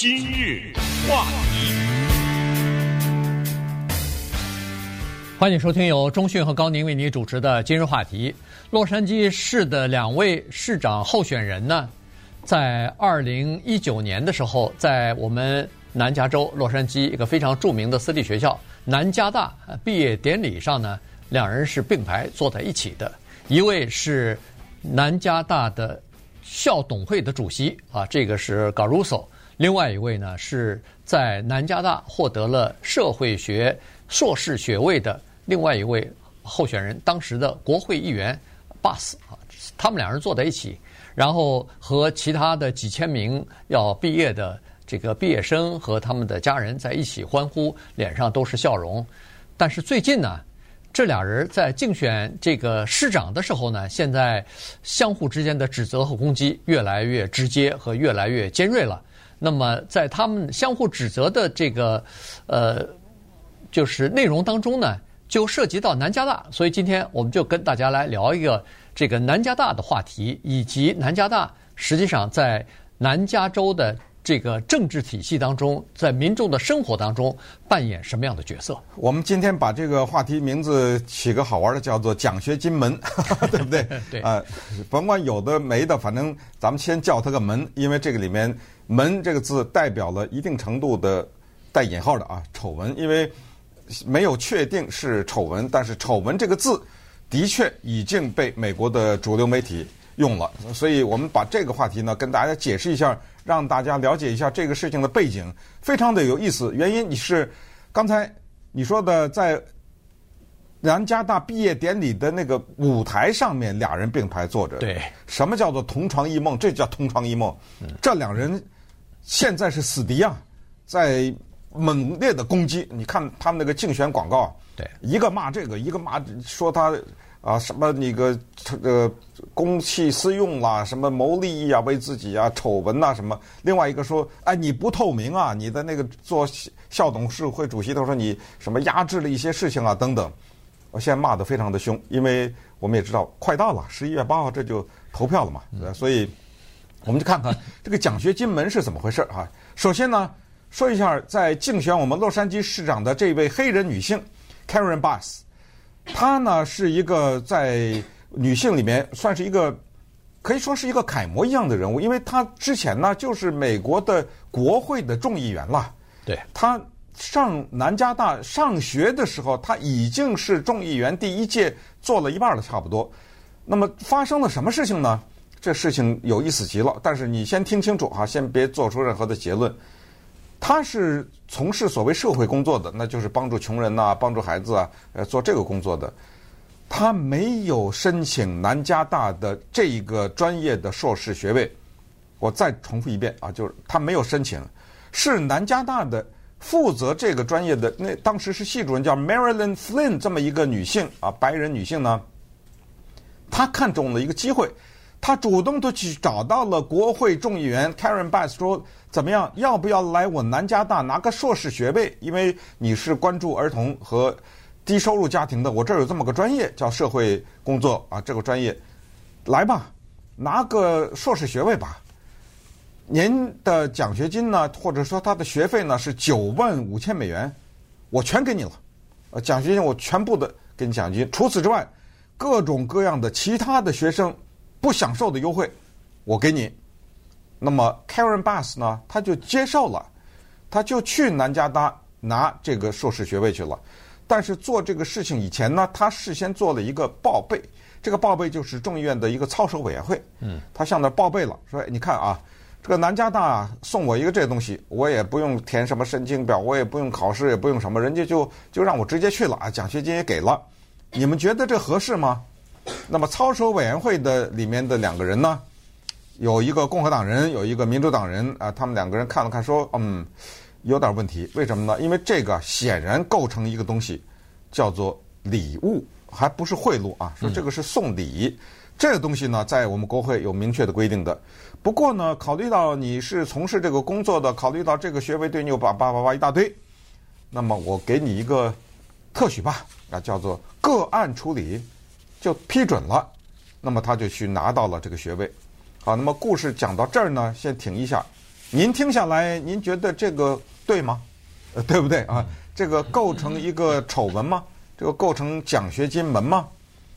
今日话题，欢迎收听由中讯和高宁为您主持的今日话题。洛杉矶市的两位市长候选人呢，在二零一九年的时候，在我们南加州洛杉矶一个非常著名的私立学校南加大毕业典礼上呢，两人是并排坐在一起的。一位是南加大的校董会的主席啊，这个是 Garuso。另外一位呢，是在南加大获得了社会学硕士学位的另外一位候选人，当时的国会议员 Bus 啊，他们两人坐在一起，然后和其他的几千名要毕业的这个毕业生和他们的家人在一起欢呼，脸上都是笑容。但是最近呢，这俩人在竞选这个市长的时候呢，现在相互之间的指责和攻击越来越直接和越来越尖锐了。那么，在他们相互指责的这个呃，就是内容当中呢，就涉及到南加大，所以今天我们就跟大家来聊一个这个南加大的话题，以及南加大实际上在南加州的这个政治体系当中，在民众的生活当中扮演什么样的角色。我们今天把这个话题名字起个好玩的，叫做“奖学金门”，对不对？对。啊、呃，甭管有的没的，反正咱们先叫它个门，因为这个里面。门这个字代表了一定程度的带引号的啊丑闻，因为没有确定是丑闻，但是丑闻这个字的确已经被美国的主流媒体用了，所以我们把这个话题呢跟大家解释一下，让大家了解一下这个事情的背景，非常的有意思。原因你是刚才你说的在南加大毕业典礼的那个舞台上面，俩人并排坐着，对，什么叫做同床异梦？这叫同床异梦，这两人。现在是死敌啊，在猛烈的攻击。你看他们那个竞选广告，对，一个骂这个，一个骂说他啊什么那个这个公器私用啦，什么谋利益啊，为自己啊丑闻呐什么。另外一个说，哎，你不透明啊，你的那个做校董事会主席都说你什么压制了一些事情啊等等。我现在骂得非常的凶，因为我们也知道快到了十一月八号这就投票了嘛，嗯、所以。我们就看看这个奖学金门是怎么回事哈。首先呢，说一下在竞选我们洛杉矶市长的这位黑人女性 Karen Bass，她呢是一个在女性里面算是一个可以说是一个楷模一样的人物，因为她之前呢就是美国的国会的众议员了。对，她上南加大上学的时候，她已经是众议员第一届做了一半了，差不多。那么发生了什么事情呢？这事情有意思极了，但是你先听清楚哈，先别做出任何的结论。他是从事所谓社会工作的，那就是帮助穷人呐、帮助孩子啊，呃，做这个工作的。他没有申请南加大的这一个专业的硕士学位。我再重复一遍啊，就是他没有申请，是南加大的负责这个专业的那当时是系主任叫 Marilyn Flynn 这么一个女性啊，白人女性呢，她看中了一个机会。他主动的去找到了国会众议员 Karen Bass，说怎么样，要不要来我南加大拿个硕士学位？因为你是关注儿童和低收入家庭的，我这儿有这么个专业叫社会工作啊，这个专业，来吧，拿个硕士学位吧。您的奖学金呢，或者说他的学费呢是九万五千美元，我全给你了，呃，奖学金我全部的给你奖金。除此之外，各种各样的其他的学生。不享受的优惠，我给你。那么 Karen Bass 呢，他就接受了，他就去南加大拿这个硕士学位去了。但是做这个事情以前呢，他事先做了一个报备，这个报备就是众议院的一个操守委员会。嗯，他向那报备了，说你看啊，这个南加大送我一个这个东西，我也不用填什么申请表，我也不用考试，也不用什么，人家就就让我直接去了啊，奖学金也给了。你们觉得这合适吗？那么操守委员会的里面的两个人呢，有一个共和党人，有一个民主党人啊，他们两个人看了看，说，嗯，有点问题。为什么呢？因为这个显然构成一个东西，叫做礼物，还不是贿赂啊。说这个是送礼，这个东西呢，在我们国会有明确的规定的。不过呢，考虑到你是从事这个工作的，考虑到这个学位对你有叭叭叭叭一大堆，那么我给你一个特许吧，啊，叫做个案处理。就批准了，那么他就去拿到了这个学位。好，那么故事讲到这儿呢，先停一下。您听下来，您觉得这个对吗？呃，对不对啊？这个构成一个丑闻吗？这个构成奖学金门吗？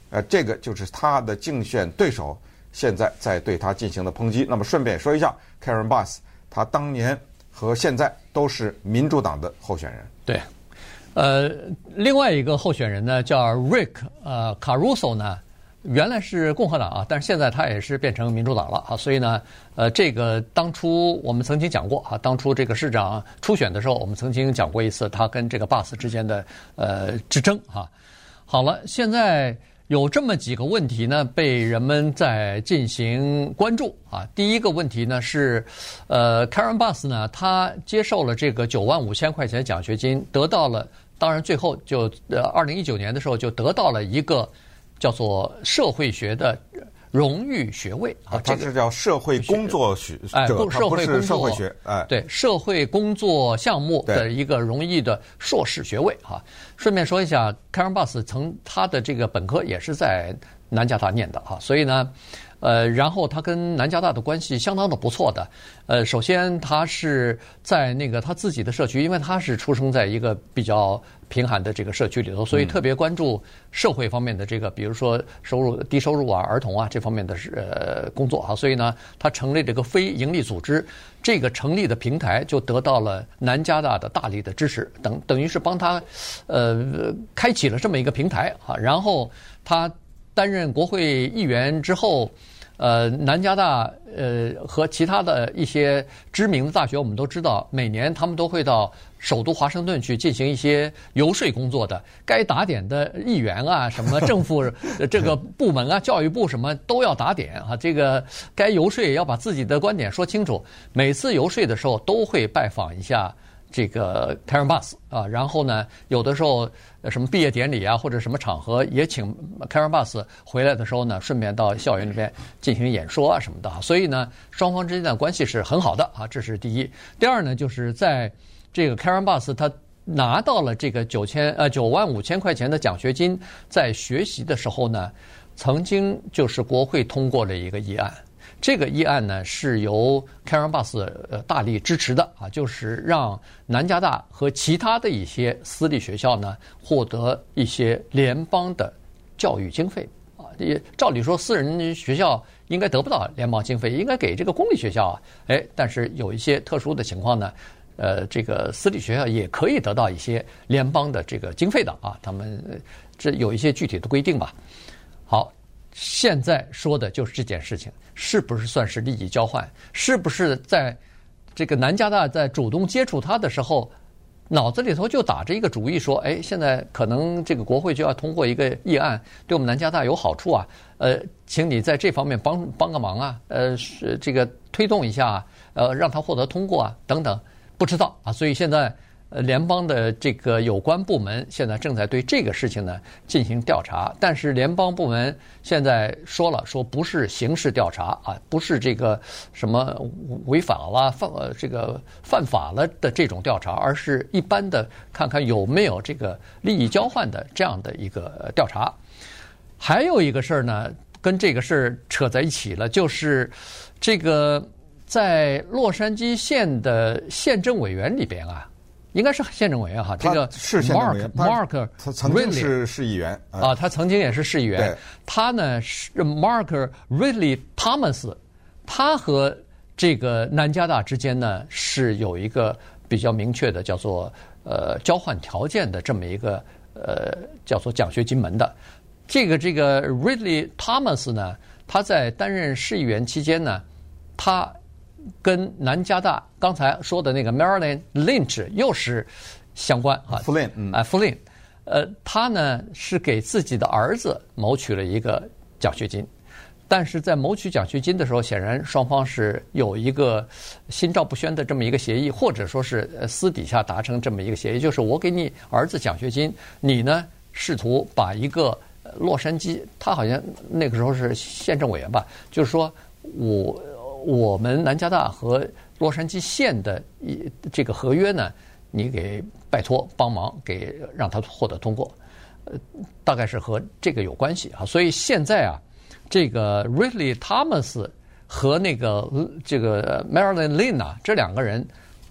呃，这个就是他的竞选对手现在在对他进行的抨击。那么顺便说一下，Karen Bass，他当年和现在都是民主党的候选人。对，呃，另外一个候选人呢叫 Rick 呃 Caruso 呢。原来是共和党啊，但是现在他也是变成民主党了啊，所以呢，呃，这个当初我们曾经讲过啊，当初这个市长初选的时候，我们曾经讲过一次他跟这个 Bus 之间的呃之争哈。好了，现在有这么几个问题呢，被人们在进行关注啊。第一个问题呢是，呃，Karen Bass 呢，他接受了这个九万五千块钱奖学金，得到了，当然最后就呃二零一九年的时候就得到了一个。叫做社会学的荣誉学位啊，这个叫社会工作学，哎，社会工作社会学，哎，对，社会工作项目的一个荣誉的硕士学位哈。顺便说一下 Bass 曾他的这个本科也是在南加大念的哈，所以呢。呃，然后他跟南加大的关系相当的不错的。呃，首先他是在那个他自己的社区，因为他是出生在一个比较贫寒的这个社区里头，所以特别关注社会方面的这个，比如说收入低收入啊、儿童啊这方面的呃工作啊。所以呢，他成立这个非营利组织，这个成立的平台就得到了南加大的大力的支持，等等于是帮他呃开启了这么一个平台啊。然后他担任国会议员之后。呃，南加大呃和其他的一些知名的大学，我们都知道，每年他们都会到首都华盛顿去进行一些游说工作的。该打点的议员啊，什么政府 这个部门啊，教育部什么都要打点啊。这个该游说也要把自己的观点说清楚。每次游说的时候，都会拜访一下。这个 Karen Bass 啊，然后呢，有的时候什么毕业典礼啊，或者什么场合，也请 Karen Bass 回来的时候呢，顺便到校园里边进行演说啊什么的。所以呢，双方之间的关系是很好的啊，这是第一。第二呢，就是在这个 Karen Bass 他拿到了这个九千呃九万五千块钱的奖学金，在学习的时候呢，曾经就是国会通过了一个议案。这个议案呢是由 Karen Bass 呃大力支持的啊，就是让南加大和其他的一些私立学校呢获得一些联邦的教育经费啊。也照理说，私人学校应该得不到联邦经费，应该给这个公立学校啊。哎，但是有一些特殊的情况呢，呃，这个私立学校也可以得到一些联邦的这个经费的啊。他们这有一些具体的规定吧。好。现在说的就是这件事情，是不是算是利益交换？是不是在这个南加大在主动接触他的时候，脑子里头就打着一个主意，说：哎，现在可能这个国会就要通过一个议案，对我们南加大有好处啊。呃，请你在这方面帮帮个忙啊。呃，是这个推动一下，呃，让他获得通过啊，等等，不知道啊。所以现在。呃，联邦的这个有关部门现在正在对这个事情呢进行调查，但是联邦部门现在说了，说不是刑事调查啊，不是这个什么违法了犯呃这个犯法了的这种调查，而是一般的看看有没有这个利益交换的这样的一个调查。还有一个事儿呢，跟这个事儿扯在一起了，就是这个在洛杉矶县的县政委员里边啊。应该是县政委员哈，这个 Mark Mark 他曾经是市议员啊，他曾经也是市议员。他呢是 Mark Ridley Thomas，他和这个南加大之间呢是有一个比较明确的叫做呃交换条件的这么一个呃叫做奖学金门的。这个这个 Ridley Thomas 呢，他在担任市议员期间呢，他。跟南加大刚才说的那个 Marilyn Lynch 又是相关啊，弗林，嗯，啊，弗林，呃，他呢是给自己的儿子谋取了一个奖学金，但是在谋取奖学金的时候，显然双方是有一个心照不宣的这么一个协议，或者说是私底下达成这么一个协议，就是我给你儿子奖学金，你呢试图把一个洛杉矶，他好像那个时候是县政委员吧，就是说我。我们南加大和洛杉矶县的一这个合约呢，你给拜托帮忙给让他获得通过，呃，大概是和这个有关系啊。所以现在啊，这个 Ridley Thomas 和那个这个 Marilyn Lin 啊，这两个人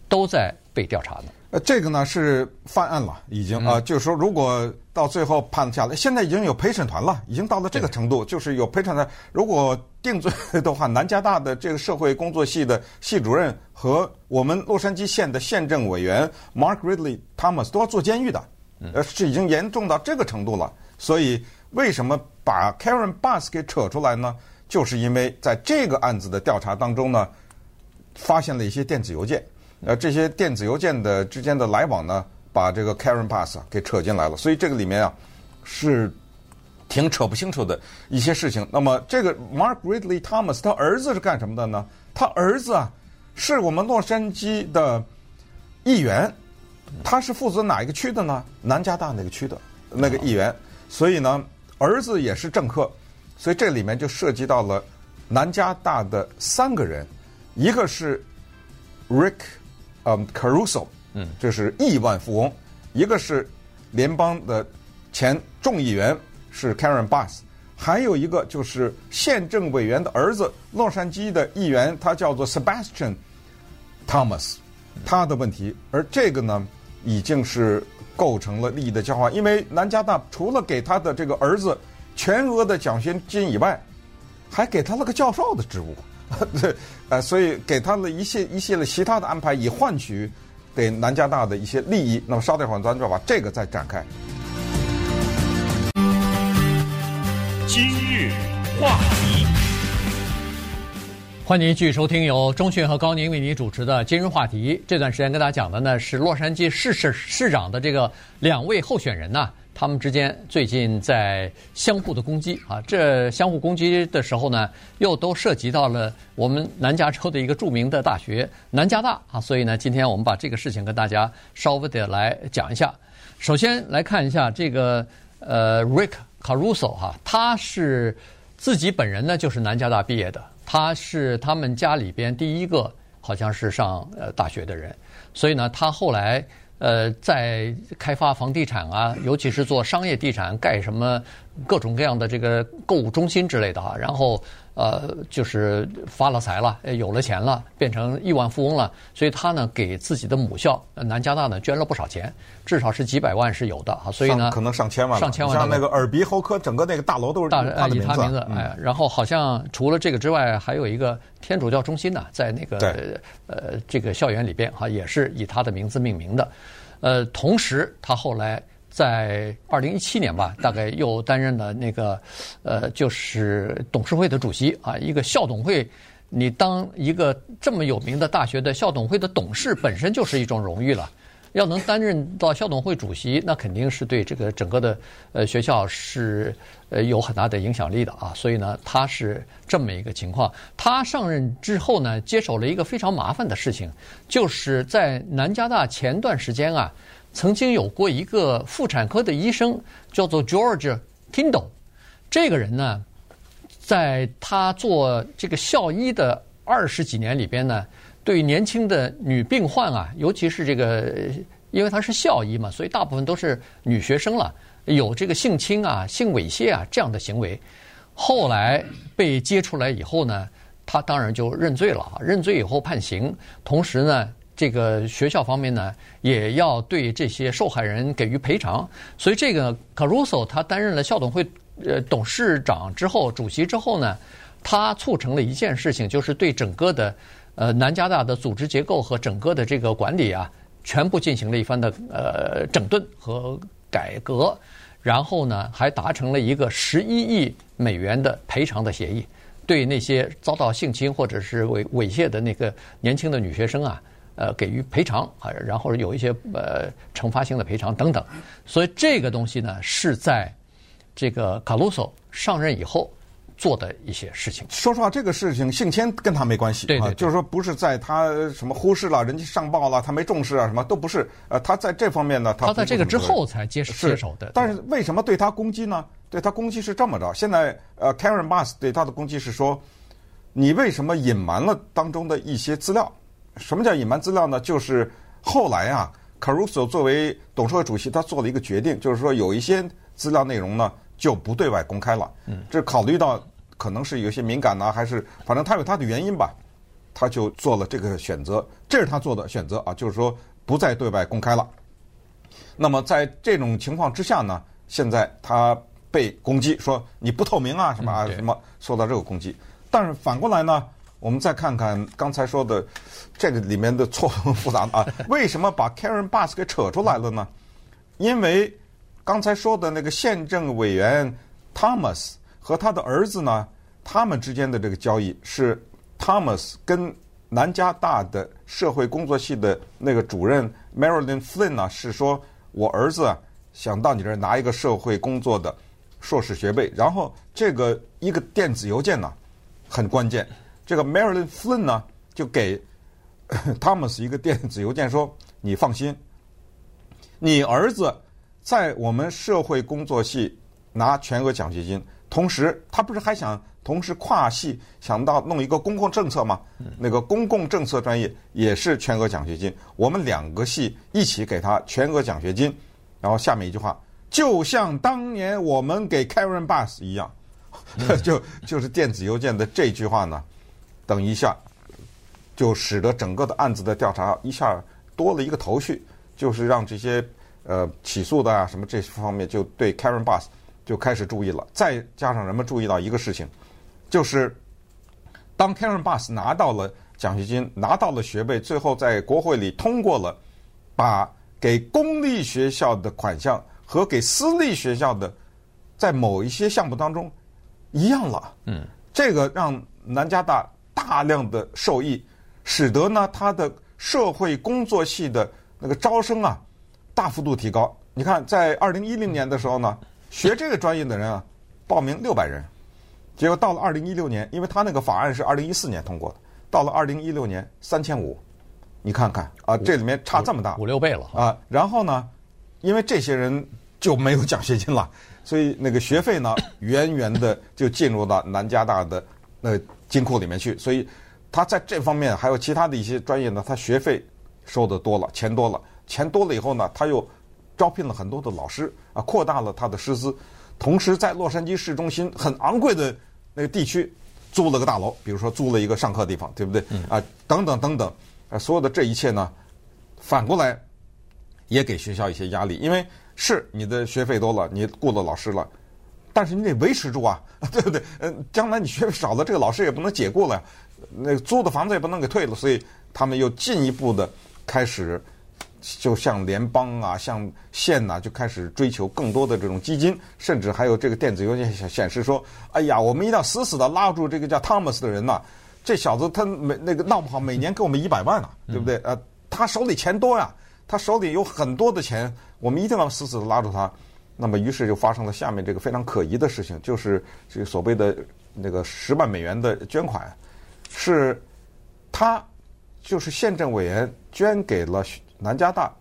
都在被调查呢。呃，这个呢是犯案了，已经啊、呃，就是说，如果到最后判下来，现在已经有陪审团了，已经到了这个程度，就是有陪审团。如果定罪的话，南加大的这个社会工作系的系主任和我们洛杉矶县的县政委员 Mark Ridley Thomas 都要坐监狱的，呃，是已经严重到这个程度了。所以，为什么把 Karen Bass 给扯出来呢？就是因为在这个案子的调查当中呢，发现了一些电子邮件。呃，这些电子邮件的之间的来往呢，把这个 Karen Bass 给扯进来了，所以这个里面啊是挺扯不清楚的一些事情。那么这个 Mark Ridley Thomas 他儿子是干什么的呢？他儿子啊是我们洛杉矶的议员，他是负责哪一个区的呢？南加大那个区的那个议员，所以呢儿子也是政客，所以这里面就涉及到了南加大的三个人，一个是 Rick。嗯，Caruso，嗯，这是亿万富翁；一个是联邦的前众议员是 Karen Bass，还有一个就是县政委员的儿子，洛杉矶的议员，他叫做 Sebastian Thomas，他的问题。而这个呢，已经是构成了利益的交换，因为南加大除了给他的这个儿子全额的奖学金以外，还给他了个教授的职务。对，呃，所以给他了一些一系列其他的安排，以换取给南加大的一些利益。那么稍等会儿，咱就把这个再展开。今日话题，欢迎您继续收听由中讯和高宁为您主持的《今日话题》。这段时间跟大家讲的呢是洛杉矶市市市长的这个两位候选人呐。他们之间最近在相互的攻击啊，这相互攻击的时候呢，又都涉及到了我们南加州的一个著名的大学南加大啊，所以呢，今天我们把这个事情跟大家稍微的来讲一下。首先来看一下这个呃，Rick Caruso 哈，他是自己本人呢就是南加大毕业的，他是他们家里边第一个好像是上呃大学的人，所以呢，他后来。呃，在开发房地产啊，尤其是做商业地产，盖什么各种各样的这个购物中心之类的啊，然后。呃，就是发了财了，有了钱了，变成亿万富翁了，所以他呢给自己的母校南加大呢捐了不少钱，至少是几百万是有的啊。所以呢，可能上千万，上千万。像那个耳鼻喉科，整个那个大楼都是他的名字。以他名字，哎，然后好像除了这个之外，还有一个天主教中心呢，在那个呃这个校园里边哈，也是以他的名字命名的。呃，同时他后来。在二零一七年吧，大概又担任了那个，呃，就是董事会的主席啊。一个校董会，你当一个这么有名的大学的校董会的董事，本身就是一种荣誉了。要能担任到校董会主席，那肯定是对这个整个的呃学校是呃有很大的影响力的啊。所以呢，他是这么一个情况。他上任之后呢，接手了一个非常麻烦的事情，就是在南加大前段时间啊。曾经有过一个妇产科的医生，叫做 George Kindle。这个人呢，在他做这个校医的二十几年里边呢，对年轻的女病患啊，尤其是这个，因为他是校医嘛，所以大部分都是女学生了，有这个性侵啊、性猥亵啊这样的行为。后来被揭出来以后呢，他当然就认罪了，认罪以后判刑，同时呢。这个学校方面呢，也要对这些受害人给予赔偿。所以，这个 Caruso 他担任了校董会呃董事长之后，主席之后呢，他促成了一件事情，就是对整个的呃南加大的组织结构和整个的这个管理啊，全部进行了一番的呃整顿和改革。然后呢，还达成了一个十一亿美元的赔偿的协议，对那些遭到性侵或者是猥猥亵的那个年轻的女学生啊。呃，给予赔偿啊，然后有一些呃惩罚性的赔偿等等，所以这个东西呢，是在这个卡鲁索上任以后做的一些事情。说实话，这个事情性侵跟他没关系，对，对，对，就是说不是在他什么忽视了，人家上报了，他没重视啊，什么都不是。呃，他在这方面呢，他他在这个之后才接接手的。但是为什么对他攻击呢？对他攻击是这么着，现在呃，Karen Bass 对他的攻击是说，你为什么隐瞒了当中的一些资料？什么叫隐瞒资料呢？就是后来啊，Caruso 作为董事会主席，他做了一个决定，就是说有一些资料内容呢就不对外公开了。嗯，这考虑到可能是有些敏感呐、啊，还是反正他有他的原因吧，他就做了这个选择，这是他做的选择啊，就是说不再对外公开了。那么在这种情况之下呢，现在他被攻击说你不透明啊什么啊什么，受到这个攻击。但是反过来呢，我们再看看刚才说的这个里面的错综复杂 啊，为什么把 Karen Bass 给扯出来了呢？因为刚才说的那个县政委员 Thomas 和他的儿子呢，他们之间的这个交易是 Thomas 跟南加大的社会工作系的那个主任 Marilyn Flynn 呢，是说我儿子想到你这儿拿一个社会工作的硕士学位，然后这个一个电子邮件呢。很关键，这个 Marilyn Flynn 呢，就给 Thomas 一个电子邮件说：“你放心，你儿子在我们社会工作系拿全额奖学金，同时他不是还想同时跨系想到弄一个公共政策吗？那个公共政策专业也是全额奖学金，我们两个系一起给他全额奖学金。然后下面一句话，就像当年我们给 Karen Bass 一样。”就就是电子邮件的这句话呢，等一下，就使得整个的案子的调查一下多了一个头绪，就是让这些呃起诉的啊什么这方面就对 Karen Bass 就开始注意了。再加上人们注意到一个事情，就是当 Karen Bass 拿到了奖学金，拿到了学位，最后在国会里通过了，把给公立学校的款项和给私立学校的在某一些项目当中。一样了，嗯，这个让南加大大量的受益，使得呢他的社会工作系的那个招生啊大幅度提高。你看，在二零一零年的时候呢，学这个专业的人啊报名六百人，结果到了二零一六年，因为他那个法案是二零一四年通过的，到了二零一六年三千五，你看看啊，这里面差这么大，五六倍了啊。然后呢，因为这些人就没有奖学金了。所以那个学费呢，远远的就进入到南加大的那金库里面去。所以他在这方面还有其他的一些专业呢，他学费收的多了，钱多了，钱多了以后呢，他又招聘了很多的老师啊，扩大了他的师资。同时在洛杉矶市中心很昂贵的那个地区租了个大楼，比如说租了一个上课地方，对不对？啊，等等等等，啊，所有的这一切呢，反过来也给学校一些压力，因为。是你的学费多了，你雇了老师了，但是你得维持住啊，对不对？嗯，将来你学费少了，这个老师也不能解雇了呀，那租的房子也不能给退了，所以他们又进一步的开始，就像联邦啊，像县呐，就开始追求更多的这种基金，甚至还有这个电子邮件显显示说，哎呀，我们一定要死死的拉住这个叫汤姆斯的人呐，这小子他每那个闹不好，每年给我们一百万呢，对不对？呃，他手里钱多呀。他手里有很多的钱，我们一定要死死的拉住他。那么，于是就发生了下面这个非常可疑的事情，就是这个所谓的那个十万美元的捐款，是他就是县政委员捐给了南加大，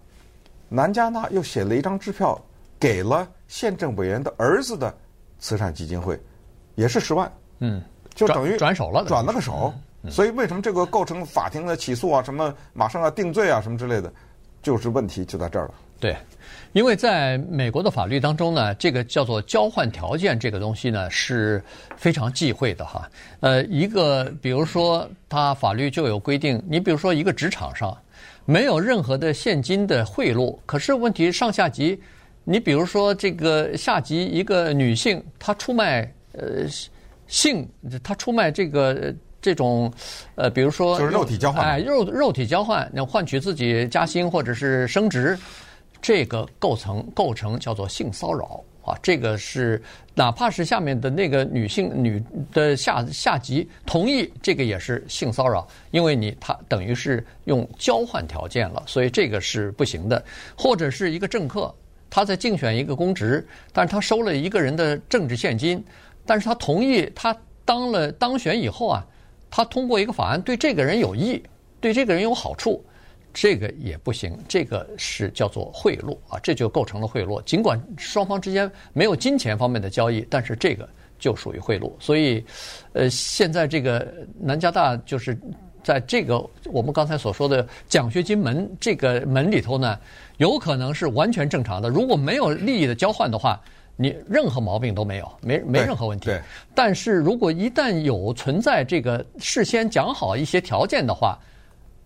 南加大又写了一张支票给了县政委员的儿子的慈善基金会，也是十万，嗯，就等于转手了，转了个手。所以为什么这个构成法庭的起诉啊？什么马上要定罪啊？什么之类的？就是问题就在这儿了。对，因为在美国的法律当中呢，这个叫做交换条件这个东西呢是非常忌讳的哈。呃，一个比如说，他法律就有规定，你比如说一个职场上没有任何的现金的贿赂，可是问题上下级，你比如说这个下级一个女性，她出卖呃性，她出卖这个。这种，呃，比如说，就是肉体交换，哎，肉肉体交换，那换取自己加薪或者是升职，这个构成构成叫做性骚扰啊。这个是哪怕是下面的那个女性女的下下级同意，这个也是性骚扰，因为你他等于是用交换条件了，所以这个是不行的。或者是一个政客，他在竞选一个公职，但是他收了一个人的政治献金，但是他同意他当了当选以后啊。他通过一个法案对这个人有益，对这个人有好处，这个也不行，这个是叫做贿赂啊，这就构成了贿赂。尽管双方之间没有金钱方面的交易，但是这个就属于贿赂。所以，呃，现在这个南加大就是在这个我们刚才所说的奖学金门这个门里头呢，有可能是完全正常的。如果没有利益的交换的话，你任何毛病都没有，没没任何问题。对。但是如果一旦有存在这个事先讲好一些条件的话，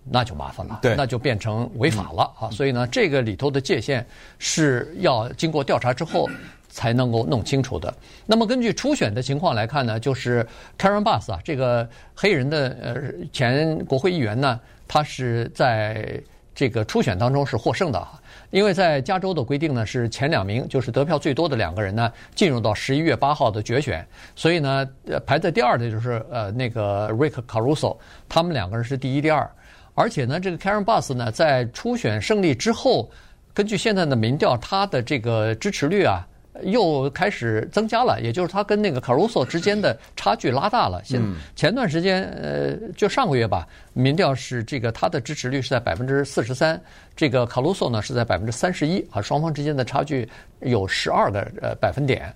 那就麻烦了，对，那就变成违法了啊！所以呢，这个里头的界限是要经过调查之后才能够弄清楚的。那么根据初选的情况来看呢，就是 Karen Bass 啊，这个黑人的呃前国会议员呢，他是在这个初选当中是获胜的，因为在加州的规定呢，是前两名就是得票最多的两个人呢，进入到十一月八号的决选，所以呢，呃，排在第二的就是呃那个 Rick Caruso，他们两个人是第一、第二。而且呢，这个 Karen Bass 呢，在初选胜利之后，根据现在的民调，他的这个支持率啊，又开始增加了。也就是他跟那个 Caruso 之间的差距拉大了。现前段时间，呃，就上个月吧，民调是这个他的支持率是在百分之四十三，这个 Caruso 呢是在百分之三十一啊，双方之间的差距有十二个呃百分点。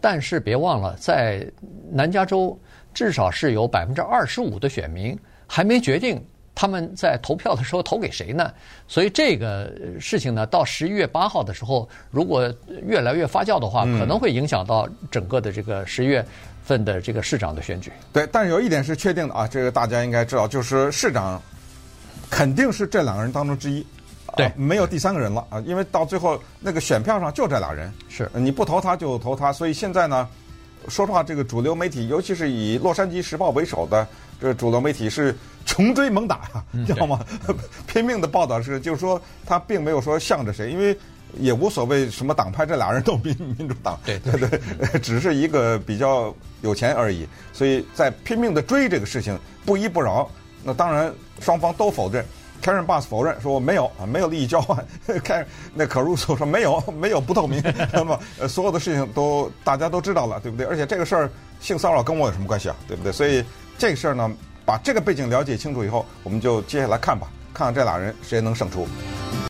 但是别忘了，在南加州，至少是有百分之二十五的选民还没决定。他们在投票的时候投给谁呢？所以这个事情呢，到十一月八号的时候，如果越来越发酵的话，可能会影响到整个的这个十月份的这个市长的选举。对，但是有一点是确定的啊，这个大家应该知道，就是市长肯定是这两个人当中之一，对，没有第三个人了啊，因为到最后那个选票上就这俩人，是你不投他就投他，所以现在呢，说实话，这个主流媒体，尤其是以《洛杉矶时报》为首的这主流媒体是。穷追猛打呀，知道吗？拼命的报道是，就是说他并没有说向着谁，因为也无所谓什么党派，这俩人都民 民主党，对对对，只是一个比较有钱而已，所以在拼命的追这个事情，不依不饶。那当然双方都否认，Karen Bass 否认说我没有啊，没有利益交换。凯那 Caruso 说没有，没有不透明，那么所有的事情都大家都知道了，对不对？而且这个事儿性骚扰跟我有什么关系啊？对不对？所以这个事儿呢。把这个背景了解清楚以后，我们就接下来看吧，看看这俩人谁能胜出。